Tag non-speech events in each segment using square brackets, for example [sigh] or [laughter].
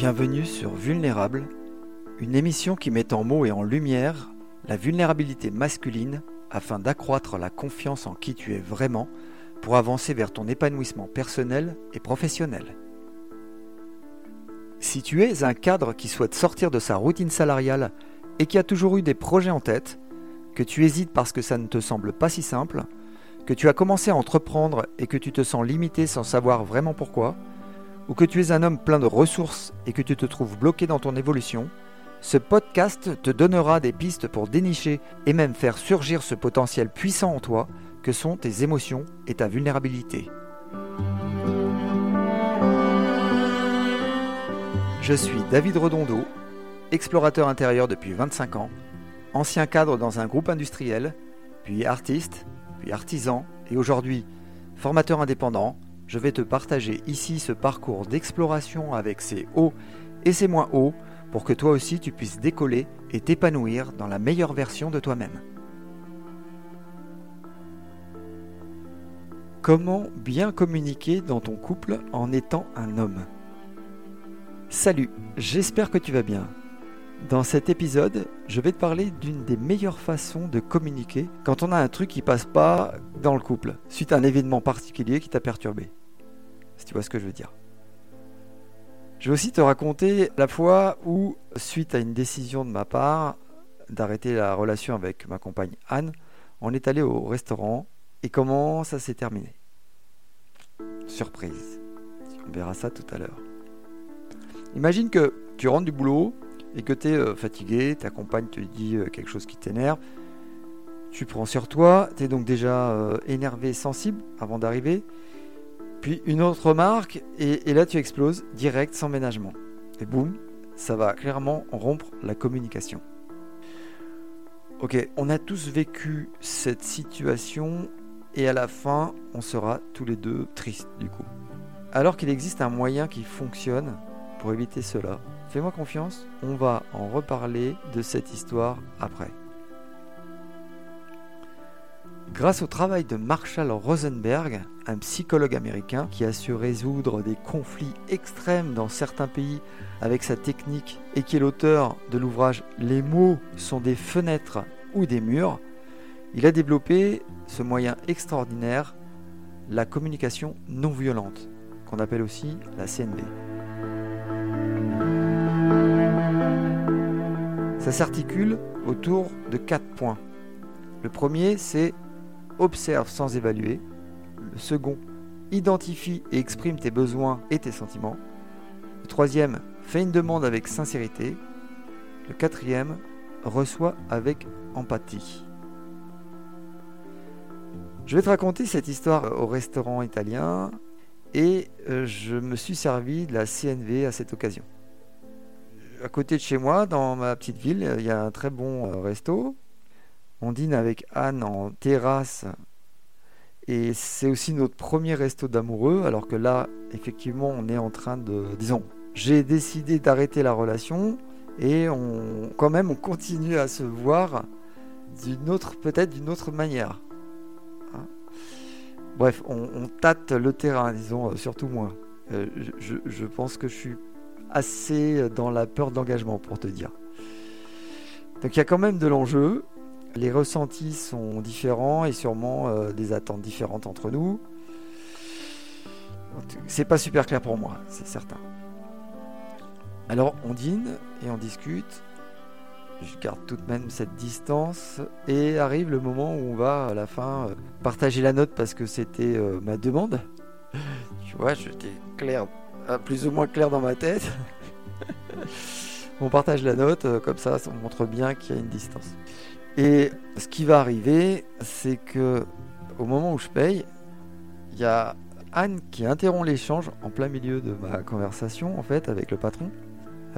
Bienvenue sur Vulnérable, une émission qui met en mots et en lumière la vulnérabilité masculine afin d'accroître la confiance en qui tu es vraiment pour avancer vers ton épanouissement personnel et professionnel. Si tu es un cadre qui souhaite sortir de sa routine salariale et qui a toujours eu des projets en tête, que tu hésites parce que ça ne te semble pas si simple, que tu as commencé à entreprendre et que tu te sens limité sans savoir vraiment pourquoi, ou que tu es un homme plein de ressources et que tu te trouves bloqué dans ton évolution, ce podcast te donnera des pistes pour dénicher et même faire surgir ce potentiel puissant en toi que sont tes émotions et ta vulnérabilité. Je suis David Redondo, explorateur intérieur depuis 25 ans, ancien cadre dans un groupe industriel, puis artiste, puis artisan et aujourd'hui formateur indépendant. Je vais te partager ici ce parcours d'exploration avec ses hauts et ses moins hauts pour que toi aussi tu puisses décoller et t'épanouir dans la meilleure version de toi-même. Comment bien communiquer dans ton couple en étant un homme? Salut, j'espère que tu vas bien. Dans cet épisode, je vais te parler d'une des meilleures façons de communiquer quand on a un truc qui passe pas dans le couple, suite à un événement particulier qui t'a perturbé. Si tu vois ce que je veux dire. Je vais aussi te raconter la fois où, suite à une décision de ma part d'arrêter la relation avec ma compagne Anne, on est allé au restaurant et comment ça s'est terminé? Surprise. On verra ça tout à l'heure. Imagine que tu rentres du boulot et que tu es euh, fatigué, ta compagne te dit euh, quelque chose qui t'énerve. Tu prends sur toi, tu es donc déjà euh, énervé, sensible avant d'arriver. Puis une autre remarque, et, et, là tu exploses direct sans ménagement. Et boum, ça va clairement rompre la communication. Ok, on a tous vécu cette situation et à la fin, on sera tous les deux tristes du coup. Alors qu'il existe un moyen qui fonctionne pour éviter cela, fais-moi confiance, on va en reparler de cette histoire après. Grâce au travail de Marshall Rosenberg, un psychologue américain qui a su résoudre des conflits extrêmes dans certains pays avec sa technique et qui est l'auteur de l'ouvrage Les mots sont des fenêtres ou des murs, il a développé ce moyen extraordinaire, la communication non violente, qu'on appelle aussi la CNV. Ça s'articule autour de quatre points. Le premier, c'est observe sans évaluer. Le second, identifie et exprime tes besoins et tes sentiments. Le troisième, fais une demande avec sincérité. Le quatrième, reçoit avec empathie. Je vais te raconter cette histoire au restaurant italien et euh, je me suis servi de la CNV à cette occasion. À côté de chez moi, dans ma petite ville, il y a un très bon euh, resto. On dîne avec Anne en terrasse et c'est aussi notre premier resto d'amoureux, alors que là, effectivement, on est en train de... Disons, j'ai décidé d'arrêter la relation et on, quand même, on continue à se voir d'une autre, peut-être d'une autre manière. Hein? Bref, on, tâte le terrain, disons, euh, surtout moi. Euh, je, je, pense que je suis assez dans la peur d'engagement, pour te dire. Donc il y a quand même de l'enjeu. Les ressentis sont différents et sûrement euh, des attentes différentes entre nous. C'est pas super clair pour moi, c'est certain. Alors on dîne et on discute. Je garde tout de même cette distance et arrive le moment où on va à la fin euh, partager la note parce que c'était euh, ma demande. [laughs] Tu vois, j'étais clair, plus ou moins clair dans ma tête. [laughs] on partage la note, comme ça, ça montre bien qu'il y a une distance. Et ce qui va arriver, c'est que au moment où je paye, il y a Anne qui interrompt l'échange en plein milieu de ma conversation en fait avec le patron,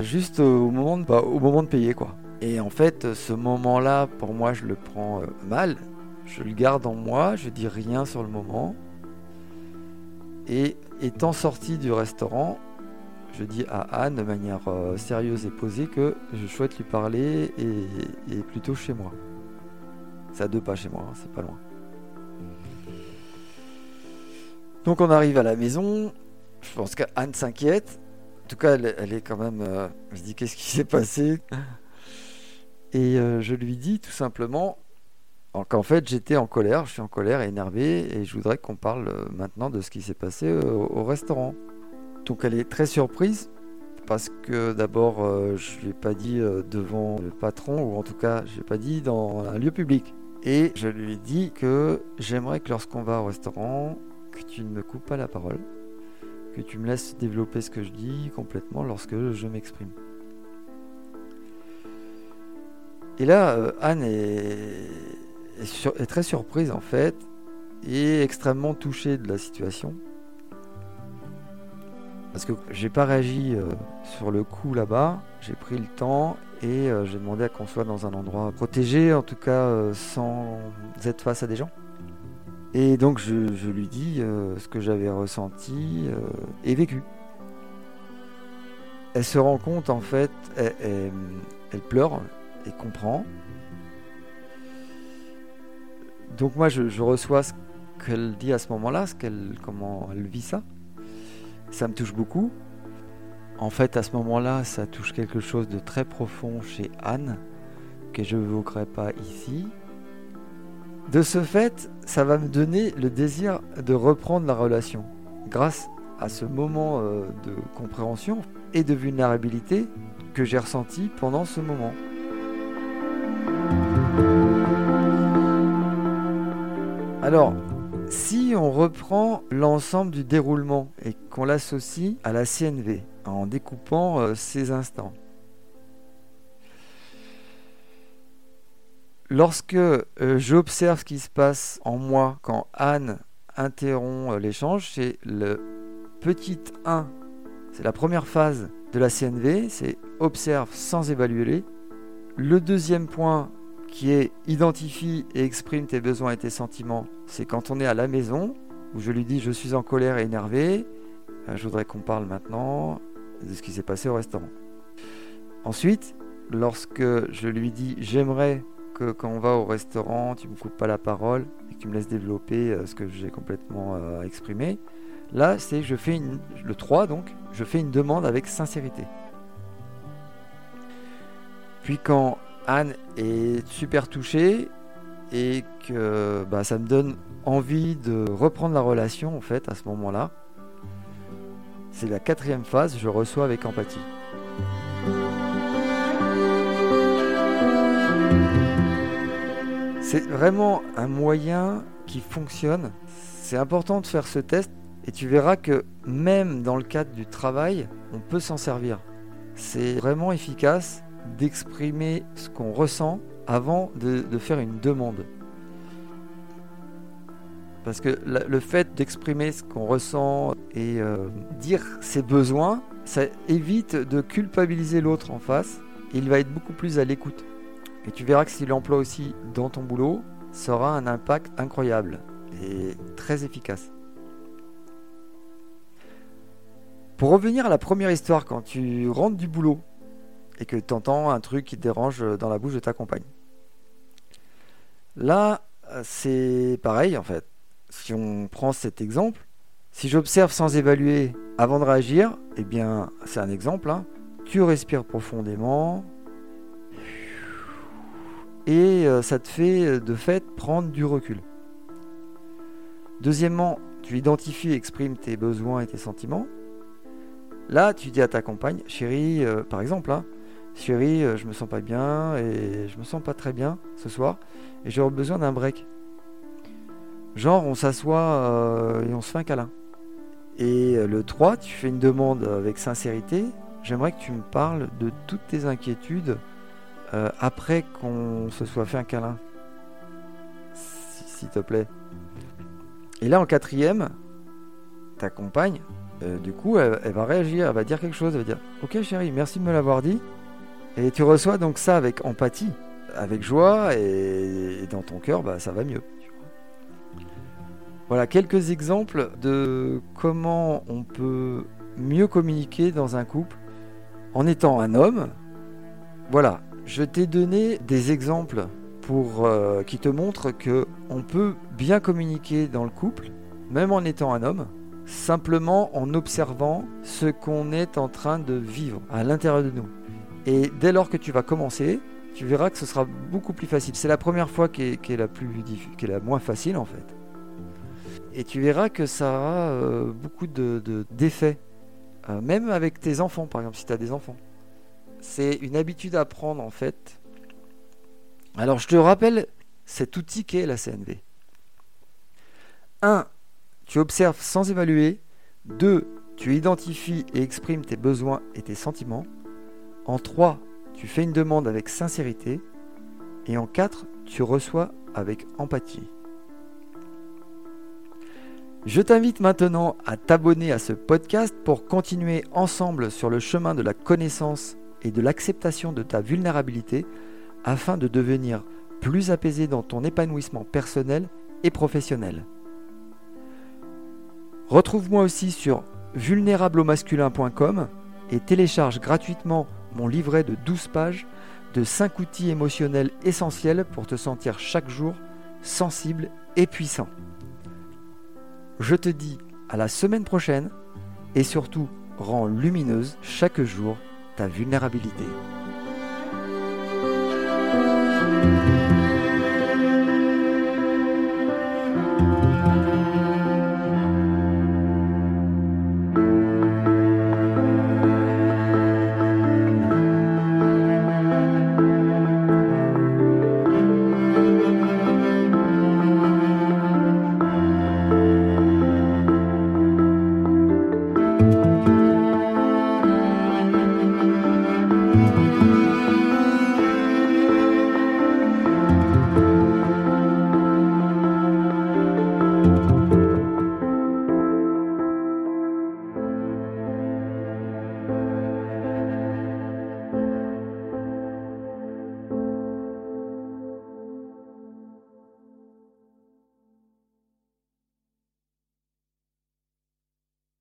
juste au moment de, bah, payer quoi. Et en fait, ce moment-là, pour moi, je le prends euh, mal. Je le garde en moi, je dis rien sur le moment. Et étant sorti du restaurant, je dis à Anne de manière euh, sérieuse et posée que je souhaite lui parler et, et plutôt chez moi. C'est à deux pas chez moi, hein, c'est pas loin. Donc on arrive à la maison. Je pense qu'Anne s'inquiète. tout cas, elle, est quand même. Euh, je dis qu'est-ce qui s'est passé? Et euh, je lui dis tout simplement qu'en fait j'étais en colère, je suis en colère, énervé, et je voudrais qu'on parle maintenant de ce qui s'est passé au, restaurant. Donc elle est très surprise parce que d'abord je lui ai pas dit devant le patron ou en tout cas je l'ai pas dit dans un lieu public. Et je lui ai dit que j'aimerais que lorsqu'on va au restaurant, que tu ne me coupes pas la parole, que tu me laisses développer ce que je dis complètement lorsque je m'exprime. Et là, euh, Anne est, très surprise en fait, et extrêmement touchée de la situation. Parce que j'ai pas réagi euh, sur le coup là-bas, j'ai pris le temps et euh, j'ai demandé à qu'on soit dans un endroit protégé, en tout cas sans être face à des gens. Et donc je, lui dis euh, ce que j'avais ressenti euh, et vécu. Elle se rend compte en fait, elle, pleure et comprend. Donc moi je, reçois ce qu'elle dit à ce moment-là, ce qu'elle, comment elle vit ça. Ça me touche beaucoup. En fait à ce moment-là ça touche quelque chose de très profond chez Anne que je n'évoquerai pas ici. De ce fait, ça va me donner le désir de reprendre la relation. Grâce à ce moment euh, de compréhension et de vulnérabilité que j'ai ressenti pendant ce moment. Alors, si on reprend l'ensemble du déroulement et qu'on l'associe à la CNV en découpant euh, ces instants, Lorsque euh, j'observe ce qui se passe en moi quand Anne interrompt euh, l'échange, c'est le petit 1. C'est la première phase de la CNV, c'est observe sans évaluer. Le deuxième point qui est identifie et exprime tes besoins et tes sentiments, c'est quand on est à la maison, où je lui dis je suis en colère et énervé, euh, je voudrais qu'on parle maintenant de ce qui s'est passé au restaurant. Ensuite, lorsque je lui dis j'aimerais quand on va au restaurant, tu me coupes pas la parole et que tu me laisses développer euh, ce que j'ai complètement euh, exprimé. Là, c'est je fais une, le 3 donc, je fais une demande avec sincérité. Puis quand Anne est super touchée et que bah, ça me donne envie de reprendre la relation en fait à ce moment-là, c'est la quatrième phase, je reçois avec empathie. C'est vraiment un moyen qui fonctionne. C'est important de faire ce test et tu verras que même dans le cadre du travail, on peut s'en servir. C'est vraiment efficace d'exprimer ce qu'on ressent avant de, faire une demande. Parce que le fait d'exprimer ce qu'on ressent et euh, dire ses besoins, ça évite de culpabiliser l'autre en face. il va être beaucoup plus à l'écoute. Et tu verras que si l'emploi aussi dans ton boulot, ça aura un impact incroyable et très efficace. Pour revenir à la première histoire, quand tu rentres du boulot et que tu entends un truc qui te dérange dans la bouche de ta compagne. Là, c'est pareil en fait. Si on prend cet exemple, si j'observe sans évaluer avant de réagir, eh bien c'est un exemple. Hein. Tu respires profondément, et euh, ça te fait euh, de fait prendre du recul. Deuxièmement, tu identifies et exprimes tes besoins et tes sentiments. Là, tu dis à ta compagne, chérie, euh, par exemple, hein, chérie, je me sens pas bien et je me sens pas très bien ce soir et j'aurais besoin d'un break. Genre, on s'assoit et on se fait un câlin. Et le 3, tu fais une demande avec sincérité. J'aimerais que tu me parles de toutes tes inquiétudes euh, après qu'on se soit fait un câlin. S'il te plaît. Et là, en quatrième, ta compagne, euh, du coup, elle, va réagir, elle va dire quelque chose, elle va dire Ok, chérie, merci de me l'avoir dit. Et tu reçois donc ça avec empathie, avec joie, et, dans ton cœur, bah, ça va mieux. Voilà quelques exemples de comment on peut mieux communiquer dans un couple en étant un homme. Voilà, je t'ai donné des exemples pour, euh, qui te montrent que on peut bien communiquer dans le couple, même en étant un homme, simplement en observant ce qu'on est en train de vivre à l'intérieur de nous. Et dès lors que tu vas commencer, tu verras que ce sera beaucoup plus facile. C'est la première fois qui est, la plus qui est la moins facile en fait. Et tu verras que ça aura euh, beaucoup d'effets. De, euh, même avec tes enfants, par exemple, si tu as des enfants. C'est une habitude à prendre en fait. Alors je te rappelle cet outil qu'est la CNV. 1. Tu observes sans évaluer. 2. Tu identifies et exprimes tes besoins et tes sentiments. En 3. Tu fais une demande avec sincérité. Et en 4. Tu reçois avec empathie. Je t'invite maintenant à t'abonner à ce podcast pour continuer ensemble sur le chemin de la connaissance et de l'acceptation de ta vulnérabilité afin de devenir plus apaisé dans ton épanouissement personnel et professionnel. Retrouve-moi aussi sur vulnérableaumasculin.com et télécharge gratuitement mon livret de 12 pages de 5 outils émotionnels essentiels pour te sentir chaque jour sensible et puissant. Je te dis à la semaine prochaine et surtout rends lumineuse chaque jour ta vulnérabilité.